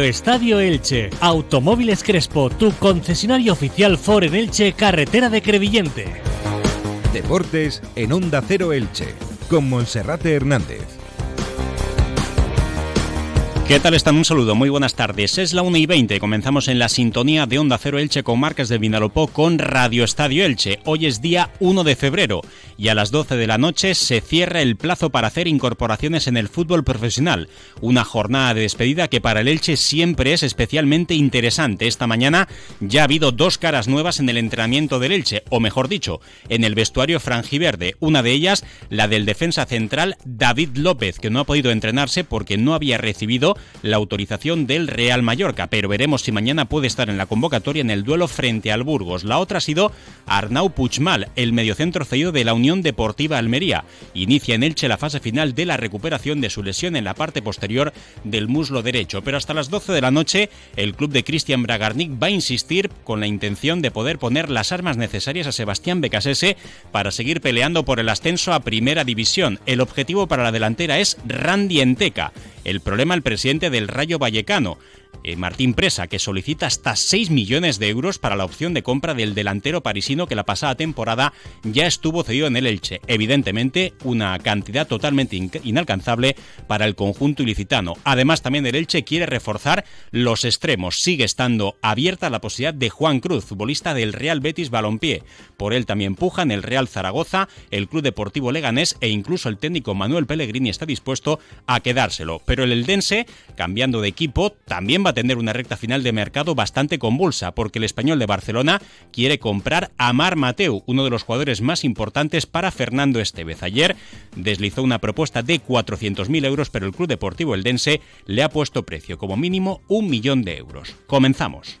Estadio Elche, Automóviles Crespo, tu concesionario oficial Ford en Elche, carretera de Crevillente. Deportes en Onda Cero Elche, con Monserrate Hernández. ¿Qué tal están? Un saludo, muy buenas tardes. Es la 1 y 20, comenzamos en la sintonía de Onda Cero Elche con marcas de Vinalopó con Radio Estadio Elche. Hoy es día 1 de febrero y a las 12 de la noche se cierra el plazo para hacer incorporaciones en el fútbol profesional. Una jornada de despedida que para el Elche siempre es especialmente interesante. Esta mañana ya ha habido dos caras nuevas en el entrenamiento del Elche, o mejor dicho, en el vestuario franjiverde. Una de ellas, la del defensa central David López, que no ha podido entrenarse porque no había recibido la autorización del Real Mallorca, pero veremos si mañana puede estar en la convocatoria en el duelo frente al Burgos. La otra ha sido Arnau Puchmal, el mediocentro cedido de la Unión Deportiva Almería. Inicia en Elche la fase final de la recuperación de su lesión en la parte posterior del muslo derecho, pero hasta las 12 de la noche el club de Cristian Bragarnik va a insistir con la intención de poder poner las armas necesarias a Sebastián Becasese para seguir peleando por el ascenso a Primera División. El objetivo para la delantera es Randy Enteca. El problema el presidente del Rayo Vallecano. Eh, Martín Presa, que solicita hasta 6 millones de euros para la opción de compra del delantero parisino que la pasada temporada ya estuvo cedido en el Elche. Evidentemente, una cantidad totalmente inalcanzable para el conjunto ilicitano. Además, también el Elche quiere reforzar los extremos. Sigue estando abierta la posibilidad de Juan Cruz, futbolista del Real Betis Balompié. Por él también pujan el Real Zaragoza, el Club Deportivo Leganés e incluso el técnico Manuel Pellegrini está dispuesto a quedárselo. Pero el Eldense, cambiando de equipo, también va a tener una recta final de mercado bastante convulsa, porque el español de Barcelona quiere comprar a Mar Mateu, uno de los jugadores más importantes para Fernando Estevez. Ayer deslizó una propuesta de 400.000 euros, pero el Club Deportivo Eldense le ha puesto precio como mínimo un millón de euros. Comenzamos.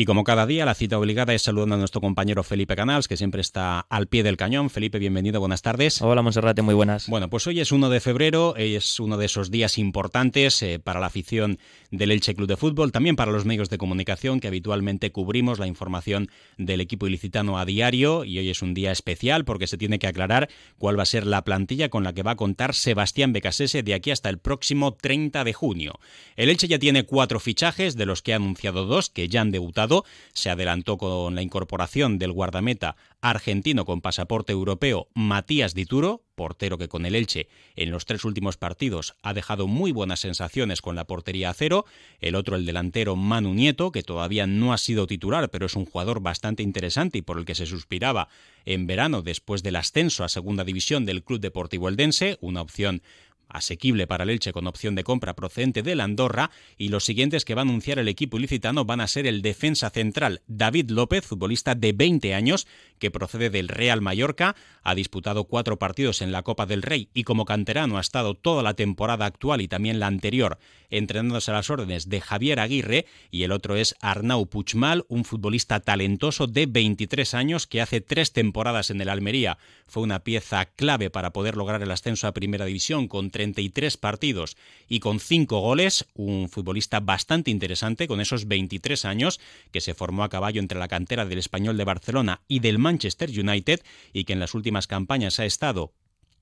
Y como cada día, la cita obligada es saludando a nuestro compañero Felipe Canals, que siempre está al pie del cañón. Felipe, bienvenido, buenas tardes. Hola, Monserrate, muy buenas. Bueno, pues hoy es 1 de febrero, es uno de esos días importantes eh, para la afición del Elche Club de Fútbol, también para los medios de comunicación que habitualmente cubrimos la información del equipo ilicitano a diario. Y hoy es un día especial porque se tiene que aclarar cuál va a ser la plantilla con la que va a contar Sebastián Becasese de aquí hasta el próximo 30 de junio. El Elche ya tiene cuatro fichajes, de los que ha anunciado dos que ya han debutado se adelantó con la incorporación del guardameta argentino con pasaporte europeo Matías Dituro, portero que con el Elche en los tres últimos partidos ha dejado muy buenas sensaciones con la portería a cero, el otro el delantero Manu Nieto, que todavía no ha sido titular, pero es un jugador bastante interesante y por el que se suspiraba en verano después del ascenso a segunda división del Club Deportivo Eldense, una opción asequible para el Elche con opción de compra procedente de la Andorra y los siguientes que va a anunciar el equipo ilicitano van a ser el defensa central David López, futbolista de 20 años que procede del Real Mallorca, ha disputado cuatro partidos en la Copa del Rey y como canterano ha estado toda la temporada actual y también la anterior entrenándose a las órdenes de Javier Aguirre y el otro es Arnau Puchmal, un futbolista talentoso de 23 años que hace tres temporadas en el Almería. Fue una pieza clave para poder lograr el ascenso a Primera División con 33 partidos y con 5 goles, un futbolista bastante interesante con esos 23 años que se formó a caballo entre la cantera del Español de Barcelona y del Manchester United y que en las últimas campañas ha estado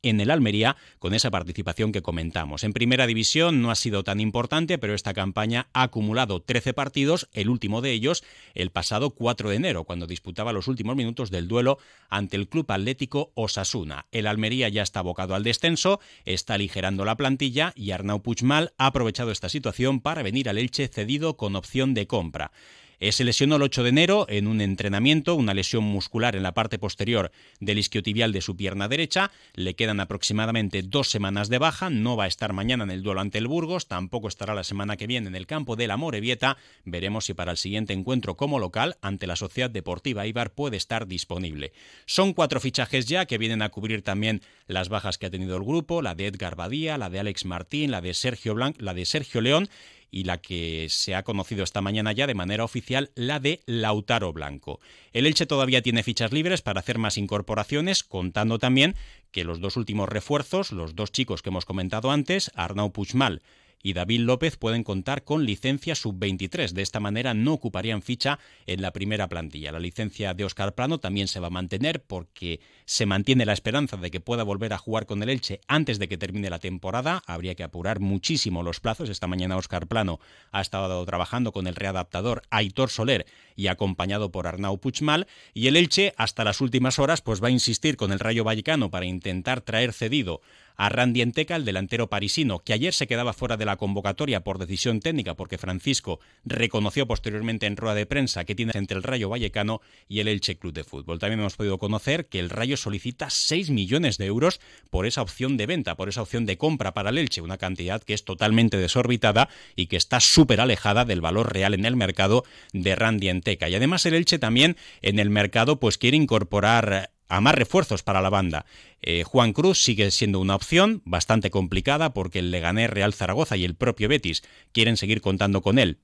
en el Almería con esa participación que comentamos. En primera división no ha sido tan importante, pero esta campaña ha acumulado 13 partidos, el último de ellos el pasado 4 de enero, cuando disputaba los últimos minutos del duelo ante el Club Atlético Osasuna. El Almería ya está abocado al descenso, está aligerando la plantilla y Arnau Puigmal ha aprovechado esta situación para venir al Elche cedido con opción de compra. Eh, se lesionó el 8 de enero en un entrenamiento, una lesión muscular en la parte posterior del isquiotibial de su pierna derecha. Le quedan aproximadamente dos semanas de baja. No va a estar mañana en el duelo ante el Burgos, tampoco estará la semana que viene en el campo de la Morevieta. Veremos si para el siguiente encuentro como local ante la Sociedad Deportiva Ibar puede estar disponible. Son cuatro fichajes ya que vienen a cubrir también las bajas que ha tenido el grupo, la de Edgar Badía, la de Alex Martín, la de Sergio Blanc, la de Sergio León y la que se ha conocido esta mañana ya de manera oficial, la de Lautaro Blanco. El Elche todavía tiene fichas libres para hacer más incorporaciones, contando también que los dos últimos refuerzos, los dos chicos que hemos comentado antes, Arnau Puigmal y David López pueden contar con licencia sub-23. De esta manera no ocuparían ficha en la primera plantilla. La licencia de Oscar Plano también se va a mantener porque se mantiene la esperanza de que pueda volver a jugar con el Elche antes de que termine la temporada. Habría que apurar muchísimo los plazos. Esta mañana Oscar Plano ha estado trabajando con el readaptador Aitor Soler y acompañado por Arnau Puchmal. Y el Elche, hasta las últimas horas, pues va a insistir con el Rayo Vallecano para intentar traer cedido a Randy Enteca, el delantero parisino, que ayer se quedaba fuera de la convocatoria por decisión técnica porque Francisco reconoció posteriormente en rueda de prensa que tiene entre el Rayo Vallecano y el Elche Club de Fútbol. También hemos podido conocer que el Rayo solicita 6 millones de euros por esa opción de venta, por esa opción de compra para el Elche, una cantidad que es totalmente desorbitada y que está súper alejada del valor real en el mercado de Randy Enteca. Y además el Elche también en el mercado pues quiere incorporar a más refuerzos para la banda. Eh, Juan Cruz sigue siendo una opción bastante complicada porque el Leganés, Real Zaragoza y el propio Betis quieren seguir contando con él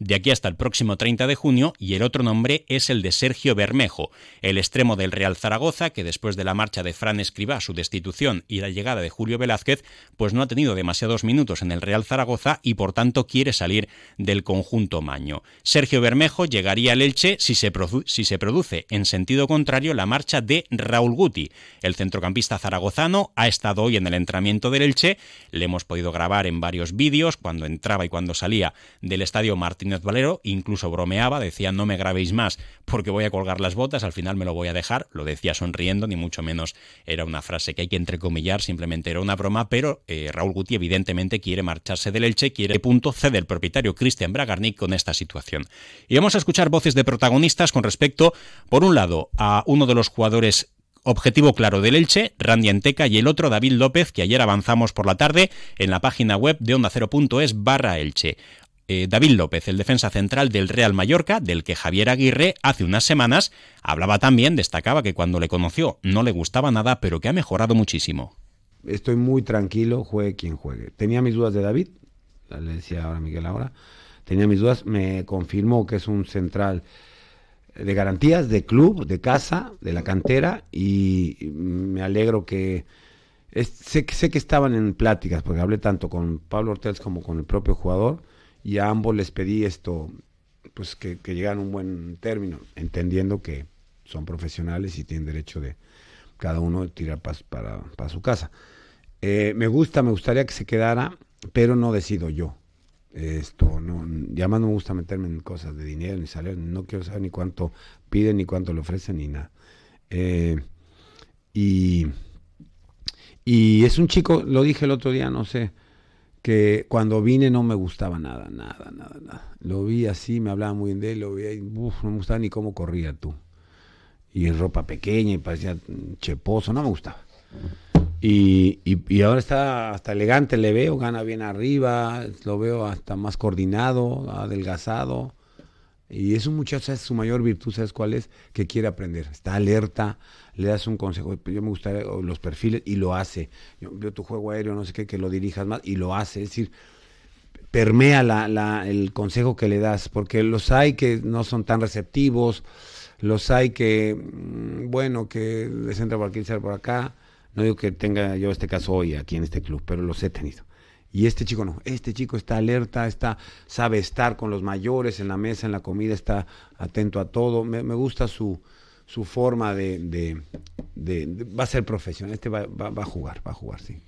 de aquí hasta el próximo 30 de junio y el otro nombre es el de Sergio Bermejo, el extremo del Real Zaragoza que después de la marcha de Fran Escribá, su destitución y la llegada de Julio Velázquez, pues no ha tenido demasiados minutos en el Real Zaragoza y por tanto quiere salir del conjunto maño. Sergio Bermejo llegaría al Elche si se, si se produce en sentido contrario la marcha de Raúl Guti. El centrocampista zaragozano ha estado hoy en el entrenamiento del Elche, le hemos podido grabar en varios vídeos cuando entraba y cuando salía del estadio Martín Valero incluso bromeaba, decía no me grabéis más porque voy a colgar las botas, al final me lo voy a dejar, lo decía sonriendo, ni mucho menos era una frase que hay que entrecomillar, simplemente era una broma, pero eh, Raúl Guti evidentemente quiere marcharse del Elche, quiere punto cede el propietario Cristian Bragarnik con esta situación. Y vamos a escuchar voces de protagonistas con respecto, por un lado, a uno de los jugadores Objetivo claro del Elche, Randy Anteca y el otro David López, que ayer avanzamos por la tarde en la página web de onda es barra Elche. Eh, David López, el defensa central del Real Mallorca, del que Javier Aguirre hace unas semanas hablaba también, destacaba que cuando le conoció no le gustaba nada, pero que ha mejorado muchísimo. Estoy muy tranquilo, juegue quien juegue. Tenía mis dudas de David, le decía ahora Miguel ahora, tenía mis dudas, me confirmó que es un central de garantías, de club, de casa, de la cantera, y me alegro que... sé, sé que estaban en pláticas, porque hablé tanto con Pablo Ortiz como con el propio jugador, y a ambos les pedí esto, pues que, llegaran a un buen término, entendiendo que son profesionales y tienen derecho de cada uno tirar para, para, su casa. Eh, me gusta, me gustaría que se quedara, pero no decido yo. Esto, no, ya más no me gusta meterme en cosas de dinero ni salario, no quiero saber ni cuánto piden, ni cuánto le ofrecen, ni nada. Eh, y, y es un chico, lo dije el otro día, no sé, que cuando vine no me gustaba nada, nada, nada, nada. Lo vi así, me hablaba muy bien de él, lo vi y no me gustaba ni cómo corría tú. Y en ropa pequeña y parecía cheposo, no me gustaba. Y, y, ahora está hasta elegante, le veo, gana bien arriba, lo veo hasta más coordinado, adelgazado. Y es un muchacho, es su mayor virtud, ¿sabes cuál es? Que quiere aprender, está alerta, le das un consejo, yo me gustaría los perfiles y lo hace. Yo veo tu juego aéreo, no sé qué, que lo dirijas más y lo hace. Es decir, permea la, el consejo que le das, porque los hay que no son tan receptivos, los hay que, mm, bueno, que les entra aquí, sale por acá. No digo que tenga yo este caso hoy aquí en este club, pero los he tenido. Y este chico no, este chico está alerta, está, sabe estar con los mayores en la mesa, en la comida, está atento a todo. me gusta su, su forma de, va a ser profesional, este va, a jugar, va a jugar, sí.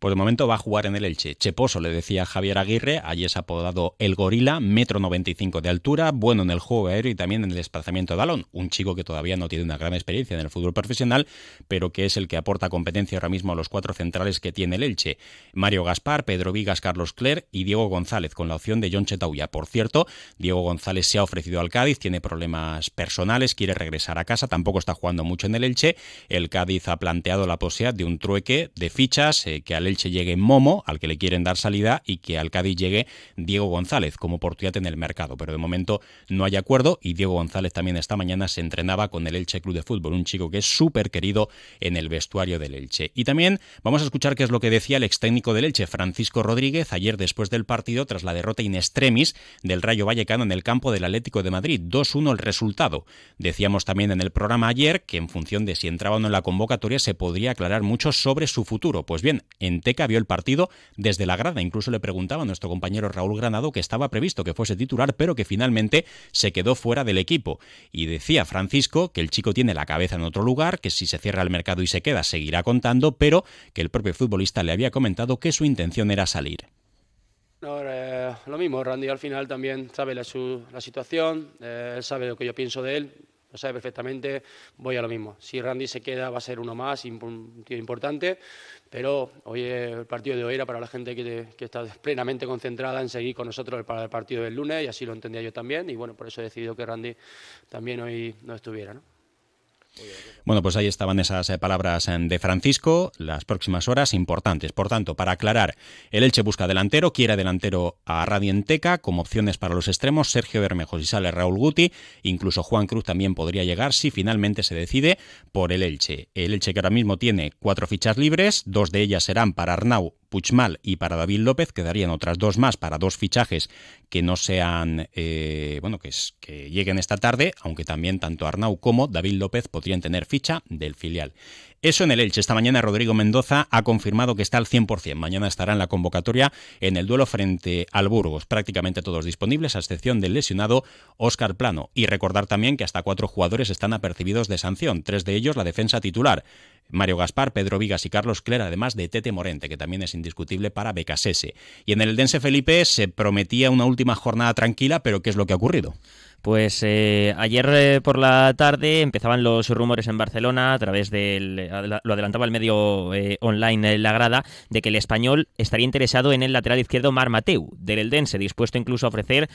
Pues de momento va a jugar en el Elche. Cheposo le decía Javier Aguirre, allí es apodado El Gorila, metro 95 de altura, bueno en el juego aéreo y también en el desplazamiento de balón. Un chico que todavía no tiene una gran experiencia en el fútbol profesional, pero que es el que aporta competencia ahora mismo a los cuatro centrales que tiene el Elche. Mario Gaspar, Pedro Vigas, Carlos Cler y Diego González, con la opción de John Chetauya. Por cierto, Diego González se ha ofrecido al Cádiz, tiene problemas personales, quiere regresar a casa, tampoco está jugando mucho en el Elche. El Cádiz ha planteado la posibilidad de un trueque de fichas eh, que al Elche llegue Momo, al que le quieren dar salida, y que al Cádiz llegue Diego González como oportunidad en el mercado. Pero de momento no hay acuerdo y Diego González también esta mañana se entrenaba con el Elche Club de Fútbol, un chico que es súper querido en el vestuario del Elche. Y también vamos a escuchar qué es lo que decía el ex técnico del Elche, Francisco Rodríguez, ayer después del partido tras la derrota in extremis del Rayo Vallecano en el campo del Atlético de Madrid. 2-1 el resultado. Decíamos también en el programa ayer que en función de si entraba o no en la convocatoria se podría aclarar mucho sobre su futuro. Pues bien, en Teca vio el partido desde la grada. Incluso le preguntaba a nuestro compañero Raúl Granado que estaba previsto que fuese titular, pero que finalmente se quedó fuera del equipo. Y decía Francisco que el chico tiene la cabeza en otro lugar, que si se cierra el mercado y se queda seguirá contando, pero que el propio futbolista le había comentado que su intención era salir. Eh, lo mismo, Randy al final también sabe la, situación, eh, él sabe lo que yo pienso de él, lo sabe perfectamente, voy a lo mismo. Si Randy se queda va a ser uno más, un tío importante, pero hoy el partido de hoy era para la gente que, está plenamente concentrada en seguir con nosotros para el partido del lunes y así lo entendía yo también y bueno, por eso he decidido que Randy también hoy no estuviera. Bueno, pues ahí estaban esas eh, palabras eh, de Francisco, las próximas horas importantes. Por tanto, para aclarar, el Elche busca delantero, quiere delantero a Radienteca, como opciones para los extremos, Sergio Bermejo si sale Raúl Guti, incluso Juan Cruz también podría llegar si finalmente se decide por el Elche. El Elche que ahora mismo tiene cuatro fichas libres, dos de ellas serán para Arnau Puchmal y para David López quedarían otras dos más para dos fichajes que no sean, eh, bueno, que, que lleguen esta tarde, aunque también tanto Arnau como David López podrían tener ficha del filial. Eso en el Elche. Esta mañana Rodrigo Mendoza ha confirmado que está al 100%. Mañana estará en la convocatoria en el duelo frente al Burgos. Prácticamente todos disponibles, a excepción del lesionado Óscar Plano. Y recordar también que hasta cuatro jugadores están apercibidos de sanción. Tres de ellos la defensa titular. Mario Gaspar, Pedro Vigas y Carlos Cler, además de Tete Morente, que también es indiscutible para Becasese. Y en el Dense Felipe se prometía una última jornada tranquila, pero ¿qué es lo que ha ocurrido? Pues eh, ayer eh, por la tarde empezaban los rumores en Barcelona, a través del. lo adelantaba el medio eh, online La Grada, de que el español estaría interesado en el lateral izquierdo Mar Mateu, del Eldense, dispuesto incluso a ofrecer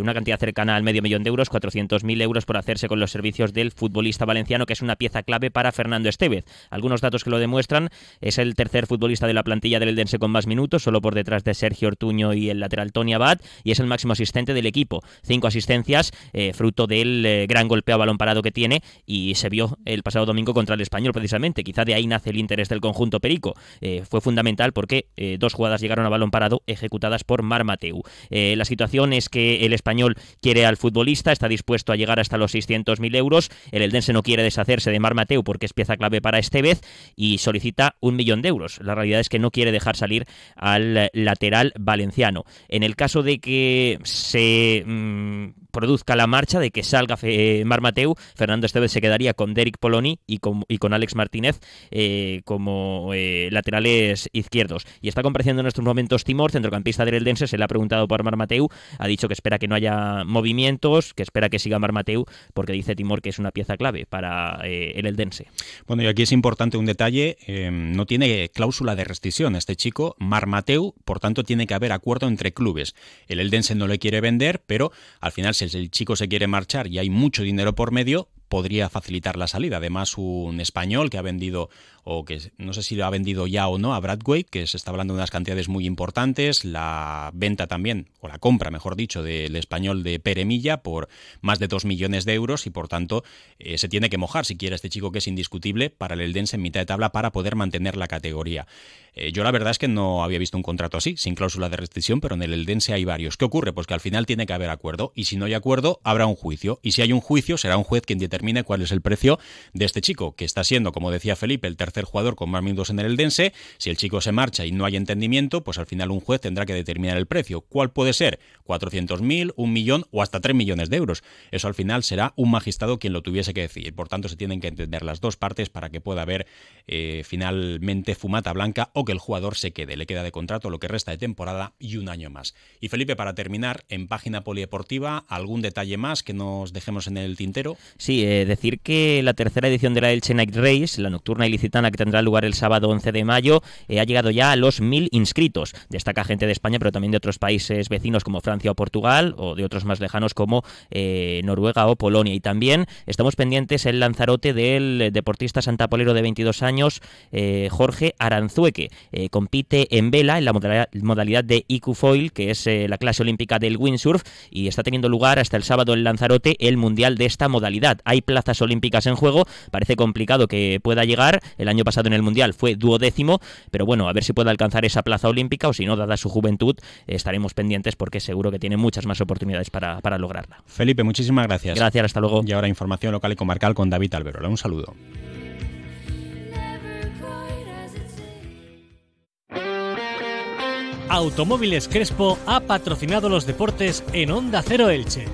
una cantidad cercana al medio millón de euros, 400.000 euros por hacerse con los servicios del futbolista valenciano, que es una pieza clave para Fernando Estevez. Algunos datos que lo demuestran: es el tercer futbolista de la plantilla del Eldense con más minutos, solo por detrás de Sergio Ortuño y el lateral Tony Abad, y es el máximo asistente del equipo. Cinco asistencias eh, fruto del eh, gran golpeo a balón parado que tiene y se vio el pasado domingo contra el español precisamente. Quizá de ahí nace el interés del conjunto Perico. Eh, fue fundamental porque dos jugadas llegaron a balón parado ejecutadas por Mar Mateu. la situación es que el español quiere al futbolista, está dispuesto a llegar hasta los 600.000 euros. El Eldense no quiere deshacerse de Mar Mateu porque es pieza clave para este vez y solicita un millón de euros. La realidad es que no quiere dejar salir al lateral valenciano. En el caso de que se mm, produzca la marcha, de que salga Mar Mateu, Fernando Esteves se quedaría con Derek Poloni y con, y con Alex Martínez eh, como eh, laterales izquierdos. Y está compareciendo en estos momentos Timor, centrocampista del Eldense, se le ha preguntado por Mar Mateu, ha dicho que espera que no haya movimientos, que espera que siga Mar Mateu, porque dice Timor que es una pieza clave para eh, el Eldense. Bueno, y aquí es importante un detalle, no tiene cláusula de rescisión este chico, Mar Mateu, por tanto tiene que haber acuerdo entre clubes. El Eldense no le quiere vender, pero al final se el chico se quiere marchar y hay mucho dinero por medio, podría facilitar la salida. Además, un español que ha vendido o que no sé si lo ha vendido ya o no a Bradway, que se está hablando de unas cantidades muy importantes, la venta también, o la compra, mejor dicho, del español de Peremilla por más de 2 millones de euros y por tanto eh, se tiene que mojar si quiere este chico que es indiscutible para el Eldense en mitad de tabla para poder mantener la categoría. Eh, yo la verdad es que no había visto un contrato así, sin cláusula de restricción, pero en el Eldense hay varios. ¿Qué ocurre? Pues que al final tiene que haber acuerdo y si no hay acuerdo habrá un juicio y si hay un juicio será un juez quien determine cuál es el precio de este chico, que está siendo, como decía Felipe, el tercer jugador con más minutos en el Eldense. Si el chico se marcha y no hay entendimiento, pues al final un juez tendrá que determinar el precio. ¿Cuál puede ser? 400.000, un millón o hasta 3 millones de euros. Eso al final será un magistrado quien lo tuviese que decir. Por tanto, se tienen que entender las dos partes para que pueda haber eh, finalmente fumata blanca o que el jugador se quede. Le queda de contrato lo que resta de temporada y un año más. Y Felipe, para terminar, en página polideportiva, ¿algún detalle más que nos dejemos en el tintero? Sí, eh, decir que la tercera edición de la Elche Night Race, la nocturna ilicitana que tendrá lugar el sábado 11 de mayo, eh, ha llegado ya a los mil inscritos. Destaca gente de España, pero también de otros países vecinos como Francia o Portugal, o de otros más lejanos como eh, Noruega o Polonia. Y también estamos pendientes el Lanzarote del deportista santapolero de 22 años, Jorge Aranzueque. compite en vela en la modalidad de IQ Foil, que es la clase olímpica del windsurf, y está teniendo lugar hasta el sábado en Lanzarote el mundial de esta modalidad. Hay plazas olímpicas en juego, parece complicado que pueda llegar. El año pasado en el mundial fue duodécimo, pero bueno, a ver si puede alcanzar esa plaza olímpica o si no, dada su juventud, estaremos pendientes porque seguro que tiene muchas más oportunidades para, para lograrla. Felipe, muchísimas gracias. Gracias, hasta luego. Y ahora información local y comarcal con David Alberola. Un saludo. Automóviles Crespo ha patrocinado los deportes en Onda Cero Elche.